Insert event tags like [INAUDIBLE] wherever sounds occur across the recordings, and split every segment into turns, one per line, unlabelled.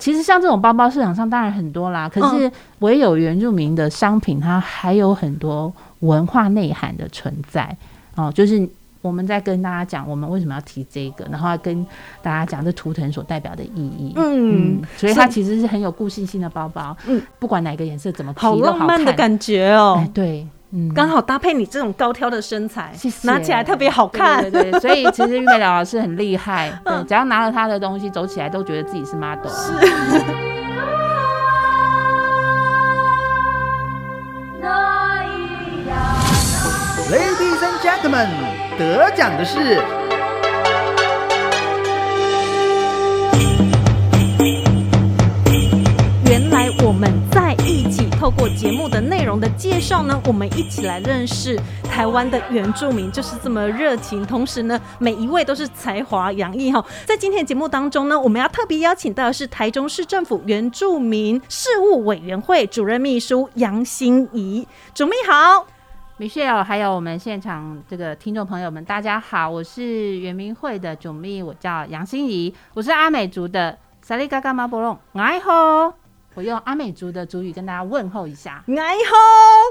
其实像这种包包市场上当然很多啦，可是唯有原住民的商品，它还有很多文化内涵的存在哦。就是我们在跟大家讲，我们为什么要提这个，然后要跟大家讲这图腾所代表的意义。嗯，所以它其实是很有故事性的包包。嗯，不管哪个颜色怎么
好浪漫的感觉哦。
对。
嗯，刚好搭配你这种高挑的身材，拿起来特别好看。
对对，所以其实玉美老师很厉害，对，只要拿了她的东西走起来，都觉得自己是 model。
是。
Ladies and gentlemen，得奖的是。
过节目的内容的介绍呢，我们一起来认识台湾的原住民，就是这么热情。同时呢，每一位都是才华洋溢哈。在今天的节目当中呢，我们要特别邀请到的是台中市政府原住民事务委员会主任秘书杨心怡，主秘好
，Michelle，还有我们现场这个听众朋友们，大家好，我是原民会的主秘，我叫杨心怡，我是阿美族的萨利嘎嘎马波隆，爱好。我用阿美族的族语跟大家问候一下，
爱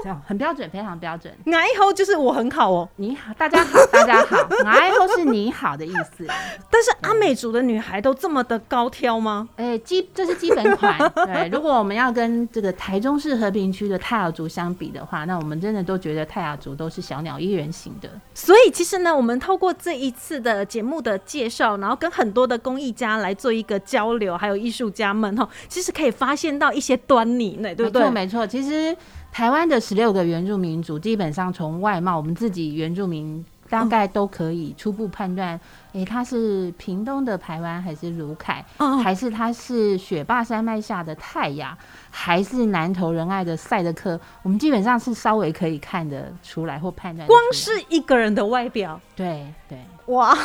好，
很标准，非常标准。
爱好就是我很好哦，
你好，大家好，大家好。爱好是你好的意思。[LAUGHS]
但是阿美族的女孩都这么的高挑吗？
哎，基这是基本款。[LAUGHS] 对，如果我们要跟这个台中市和平区的泰雅族相比的话，那我们真的都觉得泰雅族都是小鸟依人型的。
所以其实呢，我们透过这一次的节目的介绍，然后跟很多的工艺家来做一个交流，还有艺术家们哈，其实可以发现。到一些端倪呢，对不对？
没错，没错。其实台湾的十六个原住民族，基本上从外貌，我们自己原住民大概都可以初步判断，哎，他是屏东的台湾，还是卢凯，还是他是雪霸山脉下的泰雅，还是南投仁爱的赛德克？我们基本上是稍微可以看得出来或判断。
光是一个人的外表，
对对。
哇，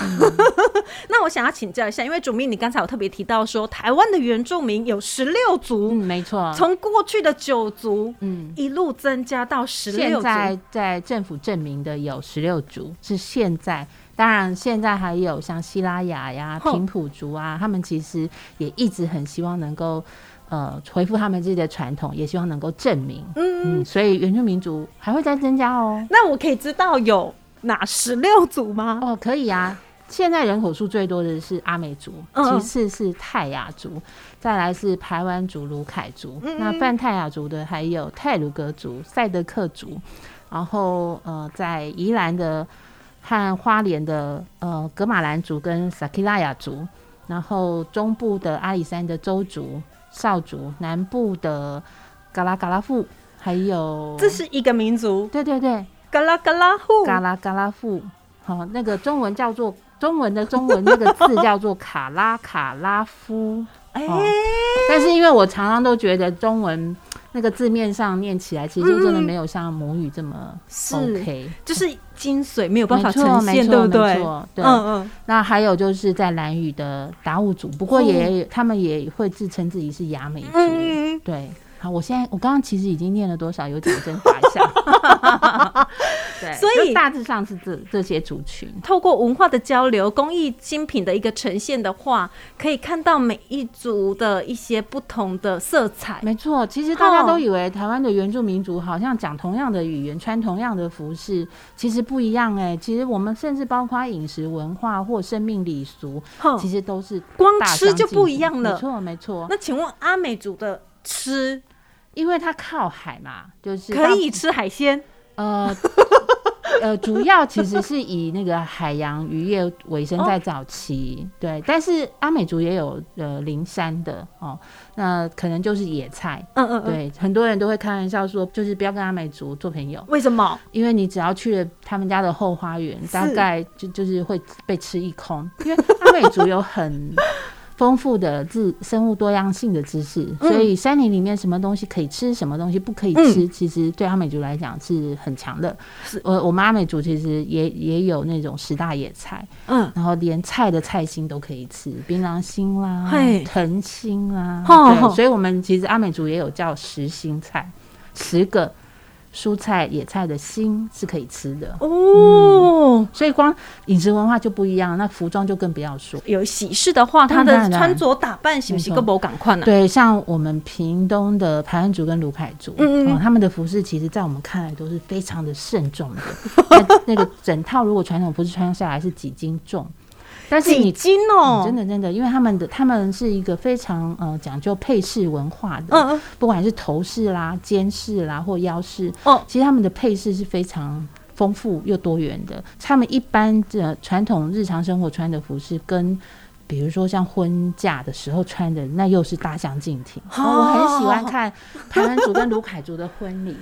[LAUGHS] 那我想要请教一下，因为主秘你刚才有特别提到说，台湾的原住民有十六族，
嗯，没错，
从过去的九族，嗯，一路增加到十六
族，现在在政府证明的有十六族，是现在，当然现在还有像希拉雅呀、平埔族啊，他们其实也一直很希望能够呃恢复他们自己的传统，也希望能够证明，嗯嗯，所以原住民族还会再增加哦。
那我可以知道有。哪十六组吗？
哦，可以啊。现在人口数最多的是阿美族，其次是泰雅族，再来是排湾族、卢凯族。那泛泰雅族的还有泰鲁格族、赛德克族，然后呃，在宜兰的和花莲的呃格马兰族跟萨克拉雅族，然后中部的阿里山的周族、少族，南部的嘎拉嘎拉富，还有
这是一个民族，
对对对。
嘎拉嘎拉富，
嘎拉嘎拉富，好，那个中文叫做中文的中文那个字叫做卡拉卡拉夫，哎，[LAUGHS] 但是因为我常常都觉得中文那个字面上念起来，其实就真的没有像母语这么 OK，
就是精髓没有办法呈现，对不对？
对，嗯嗯。那还有就是在蓝语的达悟族，不过也他们也会自称自己是雅美族，对。我现在我刚刚其实已经念了多少？有点真发一下。对，所以大致上是这这些族群，
透过文化的交流、工艺精品的一个呈现的话，可以看到每一族的一些不同的色彩。
没错，其实大家都以为台湾的原住民族好像讲同样的语言、穿同样的服饰，其实不一样哎。其实我们甚至包括饮食文化或生命礼俗，其实都是
光吃就不一样了。
没错，没错。
那请问阿美族的吃？
因为它靠海嘛，就是
可以吃海鲜。
呃 [LAUGHS] 呃，主要其实是以那个海洋渔业为生，在早期。对，但是阿美族也有呃灵山的哦，那可能就是野菜。嗯嗯，对，很多人都会开玩笑说，就是不要跟阿美族做朋友。
为什么？
因为你只要去了他们家的后花园，大概就就是会被吃一空。因为阿美族有很。丰富的自生物多样性的知识，所以山林里面什么东西可以吃，什么东西不可以吃，其实对阿美族来讲是很强的。我我们阿美族其实也也有那种十大野菜，嗯，然后连菜的菜心都可以吃，槟榔心啦，藤心啦，对，所以我们其实阿美族也有叫十心菜，十个蔬菜、野菜的心是可以吃的
哦。
所以光饮食文化就不一样，那服装就更不要说。
有喜事的话，他的穿着打扮是不是更不赶快呢？
对，像我们屏东的排湾族跟卢凯族，嗯嗯，他们的服饰其实在我们看来都是非常的慎重的。[LAUGHS] 那个整套如果传统服饰穿下来是几斤重？但是
你斤哦，
真的真的，因为他们的他们是一个非常呃讲究配饰文化的，嗯嗯，不管是头饰啦、肩饰啦或腰饰，哦，其实他们的配饰是非常丰富又多元的。他们一般的传统日常生活穿的服饰跟。比如说像婚嫁的时候穿的，那又是大相径庭。我很喜欢看台湾族跟卢凯族的婚礼，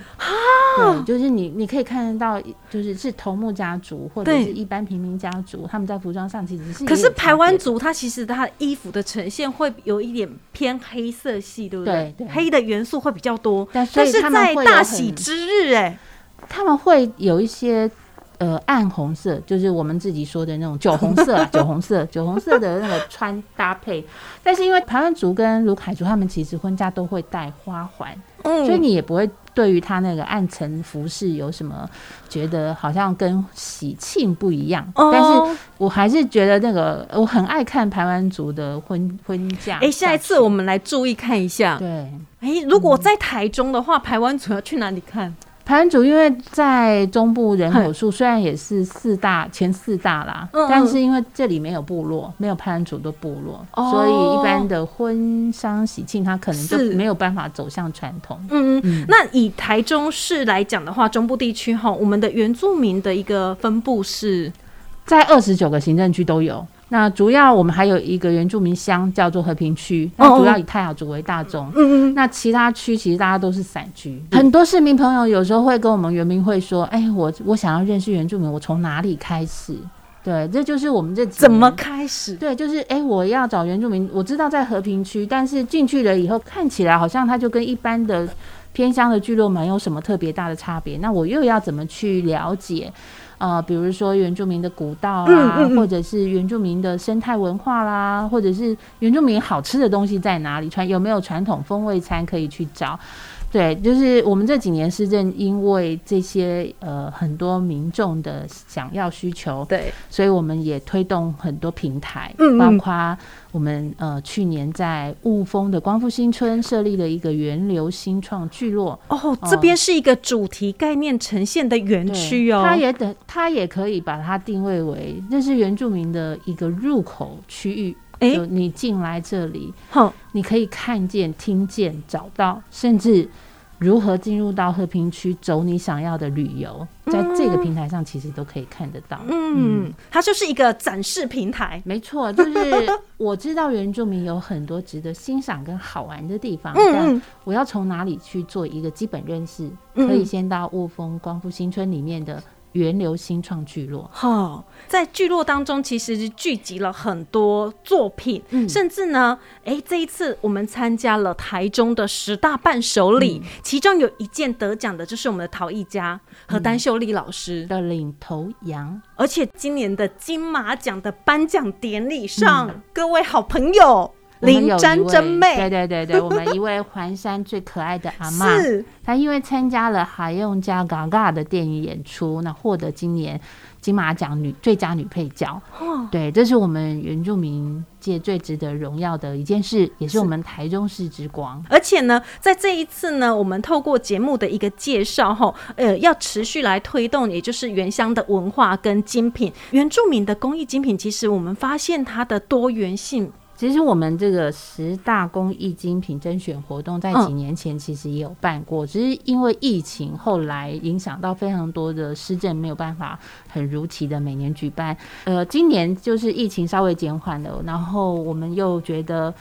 对，就是你你可以看得到，就是是头目家族或者是一般平民家族，他们在服装上其实是。
可是台湾族他其实他的衣服的呈现会有一点偏黑色系，对不
对？
黑的元素会比较多。
但是
在大喜之日，哎，
他们会有一些。呃，暗红色就是我们自己说的那种酒红色，[LAUGHS] 酒红色，酒红色的那个穿搭配。但是因为台湾族跟卢凯族他们其实婚嫁都会戴花环，嗯，所以你也不会对于他那个暗沉服饰有什么觉得好像跟喜庆不一样。但是我还是觉得那个我很爱看台湾族的婚婚嫁。
哎，下一次我们来注意看一下。
对，
哎，如果在台中的话，台湾族要去哪里看？
排湾族因为在中部人口数虽然也是四大前四大啦，但是因为这里没有部落，没有排湾族的部落，所以一般的婚丧喜庆，它可能就没有办法走向传统。
嗯嗯，那以台中市来讲的话，中部地区哈，我们的原住民的一个分布是？
在二十九个行政区都有。那主要我们还有一个原住民乡叫做和平区，那主要以泰雅族为大宗。嗯嗯。那其他区其实大家都是散居。很多市民朋友有时候会跟我们原民会说：“哎，我我想要认识原住民，我从哪里开始？”对，这就是我们这
怎么开始？
对，就是哎，我要找原住民，我知道在和平区，但是进去了以后，看起来好像它就跟一般的偏乡的聚落没有什么特别大的差别。那我又要怎么去了解？呃，比如说原住民的古道啦，或者是原住民的生态文化啦，或者是原住民好吃的东西在哪里？传有没有传统风味餐可以去找？对，就是我们这几年是正因为这些呃很多民众的想要需求，
对，
所以我们也推动很多平台，嗯，包括我们呃去年在雾峰的光复新村设立了一个源流新创聚落，
哦，这边是一个主题概念呈现的园区哦，
它也等它也可以把它定位为那是原住民的一个入口区域。哎，你进来这里，好，你可以看见、听见、找到，甚至如何进入到和平区走你想要的旅游，在这个平台上其实都可以看得到。
嗯，它就是一个展示平台，
没错，就是我知道原住民有很多值得欣赏跟好玩的地方，但我要从哪里去做一个基本认识？可以先到雾峰光复新村里面的。源流新创聚落，
哈，在聚落当中，其实是聚集了很多作品，甚至呢，哎，这一次我们参加了台中的十大伴手礼，其中有一件得奖的，就是我们的陶艺家和丹秀丽老师。
的领头羊，
而且今年的金马奖的颁奖典礼上，各位好朋友。林詹真妹，
对对对对，我们一位环山最可爱的阿妈，[LAUGHS] 她因为参加了海用家嘎嘎的电影演出，那获得今年金马奖女最佳女配角。对，这是我们原住民界最值得荣耀的一件事，也是我们台中市之光。
而且呢，在这一次呢，我们透过节目的一个介绍，哈，呃，要持续来推动，也就是原乡的文化跟精品，原住民的工艺精品，其实我们发现它的多元性。
其实我们这个十大公益精品甄选活动，在几年前其实也有办过，只是因为疫情后来影响到非常多的施政，没有办法很如期的每年举办。呃，今年就是疫情稍微减缓了，然后我们又觉得。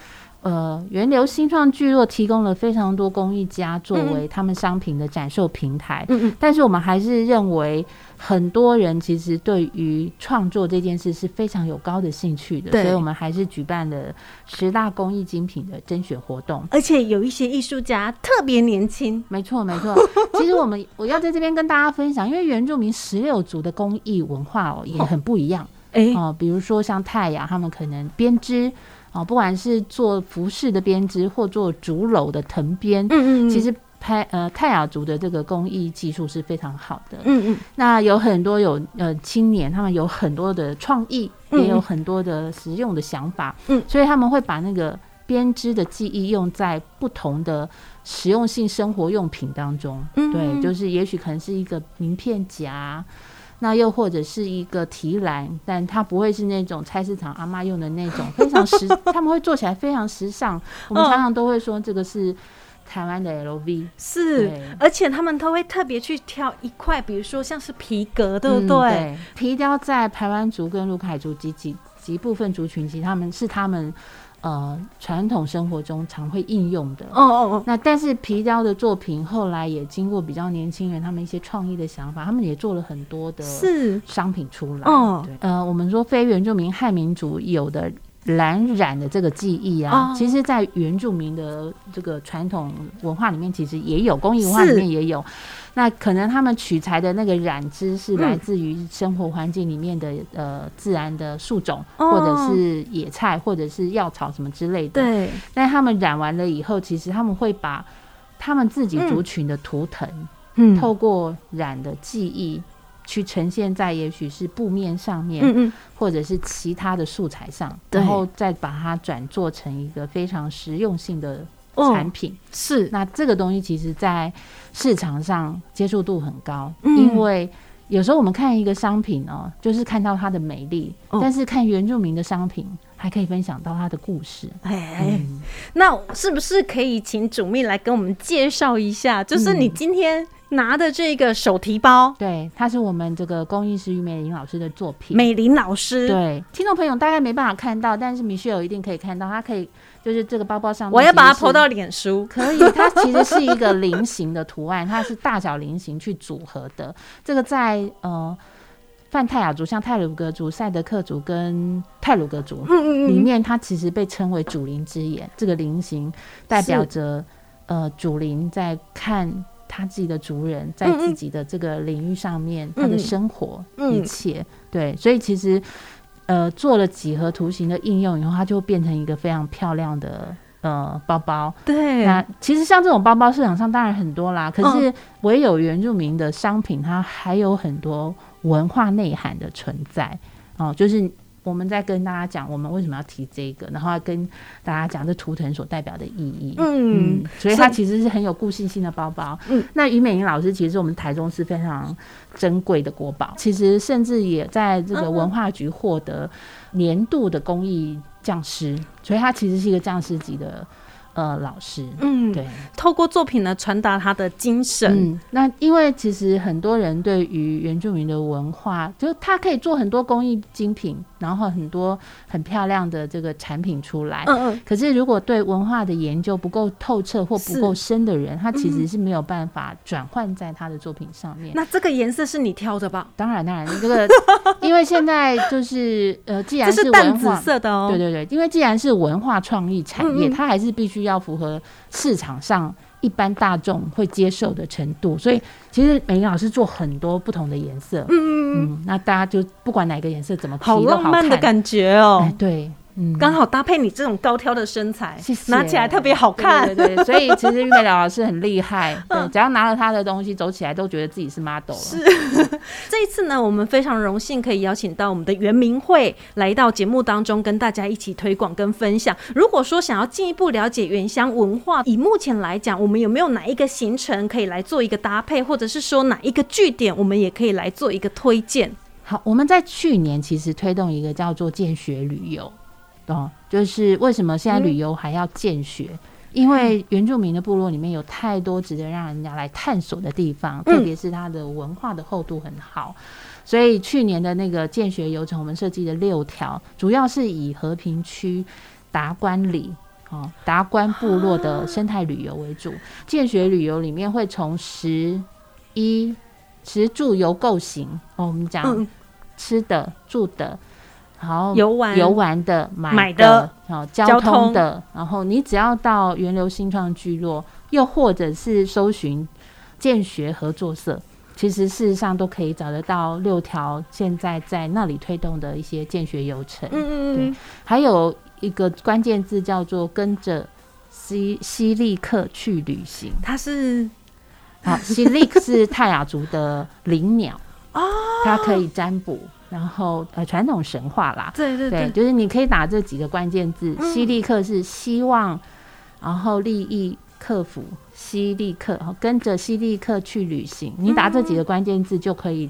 呃，源流新创聚落提供了非常多公益家作为他们商品的展售平台。嗯嗯。但是我们还是认为，很多人其实对于创作这件事是非常有高的兴趣的。所以我们还是举办了十大公益精品的甄选活动。
而且有一些艺术家特别年轻。
没错，没错。[LAUGHS] 其实我们我要在这边跟大家分享，因为原住民十六族的工艺文化哦也很不一样。哎哦，比如说像泰雅，他们可能编织。哦，不管是做服饰的编织或做竹篓的藤编，嗯嗯，其实拍呃泰雅族的这个工艺技术是非常好的。
嗯嗯，
那有很多有呃青年，他们有很多的创意，也有很多的实用的想法。
嗯，
所以他们会把那个编织的技艺用在不同的实用性生活用品当中。
嗯
对，就是也许可能是一个名片夹。那又或者是一个提篮，但它不会是那种菜市场阿妈用的那种 [LAUGHS] 非常时，他们会做起来非常时尚。我们常常都会说这个是台湾的 LV，
是，而且他们都会特别去挑一块，比如说像是皮革，对不
嗯
对？
皮雕在台湾族跟卢凯族及几几部分族群，其实他们是他们呃传统生活中常会应用的。
哦哦哦，
那但是皮雕的作品后来也经过比较年轻人他们一些创意的想法，他们也做了很多的
是
商品出来。
哦
对，呃，我们说非原住民汉民族有的蓝染的这个技艺啊，
哦。
其实在原住民的这个传统文化里面，其实也有工艺文化里面也有。那可能他们取材的那个染织是来自于生活环境里面的、呃自然的树种，
哦。
或者是野菜，或者是药草什么之类的。
对，
但他们染完了以后，其实他们会把他们自己族群的图腾，
嗯。
透过染的技艺去呈现在也许是布面上面，
嗯嗯，
或者是其他的素材上，然后再把它转做成一个非常实用性的
哦
产品。
是。
那这个东西其实，在市场上接受度很高，
嗯。
因为有时候我们看一个商品哦，就是看到它的美丽，
哦。
但是看原住民的商品，还可以分享到它的故事。
哎，那是不是可以请主秘来跟我们介绍一下？就是你今天拿的这个手提包，
对，它是我们这个工艺师于美玲老师的作品。
美玲老师，
对，听众朋友大概没办法看到，但是米歇尔一定可以看到，它可以就是这个包包上面，
我要把它抛到。脸书。
可以，它其实是一个菱形的图案，它是大小菱形去组合的。这个在呃泛泰雅族，像泰鲁格族、赛德克族跟泰鲁格族
嗯
里面，它其实被称为主灵之眼。这个菱形代表着呃主灵在看他自己的族人在自己的这个领域上面他的生活
嗯
一切。对，所以其实呃做了几何图形的应用以后，它就变成一个非常漂亮的。呃，包包，
对，
那其实像这种包包市场上当然很多啦，可
嗯
是唯有原住民的商品，它还有很多文化内涵的存在哦。就是我们在跟大家讲，我们为什么要提这个，然后要跟大家讲这图腾所代表的意义。
嗯
嗯，所以它其实是很有故事性的包包。
嗯，
那于美玲老师其实是我们台中是非常珍贵的国宝，其实甚至也在这个文化局获得年度的公益匠师，所以它其实是一个匠师级的呃老师。
嗯，
对，
透过作品呢传达他的精神。
嗯，那因为其实很多人对于原住民的文化，就是他可以做很多工艺精品，然后很多很漂亮的这个产品出来。
嗯嗯，
可是，如果对文化的研究不够透彻或不够深的人，他其
嗯
实是没有办法转换在他的作品上面。
那这个颜色是你挑的吧？
当然，当然，这个 [LAUGHS] 因为现在就是呃，既然
是淡紫
文化，
色的哦。
对对对，因为既然是文化创意产业，
嗯嗯
它还是必须要符合市场上一般大众会接受的程度。所以其实美玲老师做很多不同的颜色，
嗯嗯嗯，
嗯，那大家就不管哪个颜色怎么提
好
都好
浪漫的。感觉哦
哎，。对，嗯，
刚好搭配你这种高挑的身材，
谢谢
拿起来特别好看。
对对对，所以其实玉美老师很厉害，对，
嗯
只要拿了他的东西走起来，都觉得自己是 model 了。
是 [LAUGHS] 这一次呢，我们非常荣幸可以邀请到我们的袁明慧来到节目当中，跟大家一起推广跟分享。如果说想要进一步了解原乡文化，以目前来讲，我们有没有哪一个行程可以来做一个搭配，或者是说哪一个据点，我们也可以来做一个推荐？
好，我们在去年其实推动一个叫做见学旅游，哦，就是为什么现在旅游还要建学？因为原住民的部落里面有太多值得让人家来探索的地方，
嗯
特别是它的文化的厚度很好，所以去年的那个建学游程，我们设计的六条，主要是以和平区达官里。哦，达官部落的生态旅游为主，建学旅游里面会从食衣食住游构型哦，我们讲
嗯，
吃的、住的，然后
游玩
游玩的、买
买
的
的，
然后交
交通
通的，然后你只要到源流新创聚落，又或者是搜寻建学合作社，其实事实上都可以找得到六条现在在那里推动的一些建学游程。
嗯嗯嗯，
还有一个关键字叫做跟着西西利克去旅行。
它是
好，西利克是泰雅族的灵鸟 [LAUGHS] 哦，它可以占卜，然后呃传统神话啦，
对对对，
就是你可以打这几个关键字，希利克是希望，然后利益克服，希利克，跟着希利克去旅行，你打这几个关键字就可以。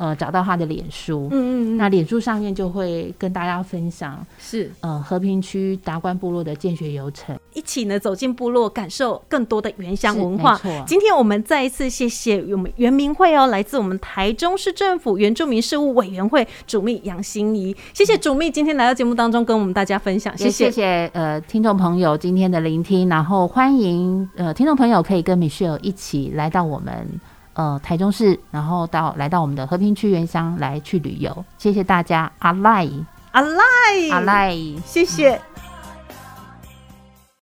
呃，找到他的脸书，嗯嗯嗯，那脸书上面就会跟大家分享，
是
呃和平区达官部落的建学游程，
一起呢走进部落，感受更多的原乡文化。今天我们再一次谢谢我们原民会哦，来自我们台中市政府原住民事务委员会主秘杨心怡，谢谢主秘今天来到节目当中跟我们大家分享，谢
谢谢呃听众朋友今天的聆听，然后欢迎呃听众朋友可以跟 Michelle 一起来到我们。呃，台中市，然后到来到我们的和平区原乡来去旅游，谢谢大家，阿赖，
阿赖，
阿赖，
谢谢。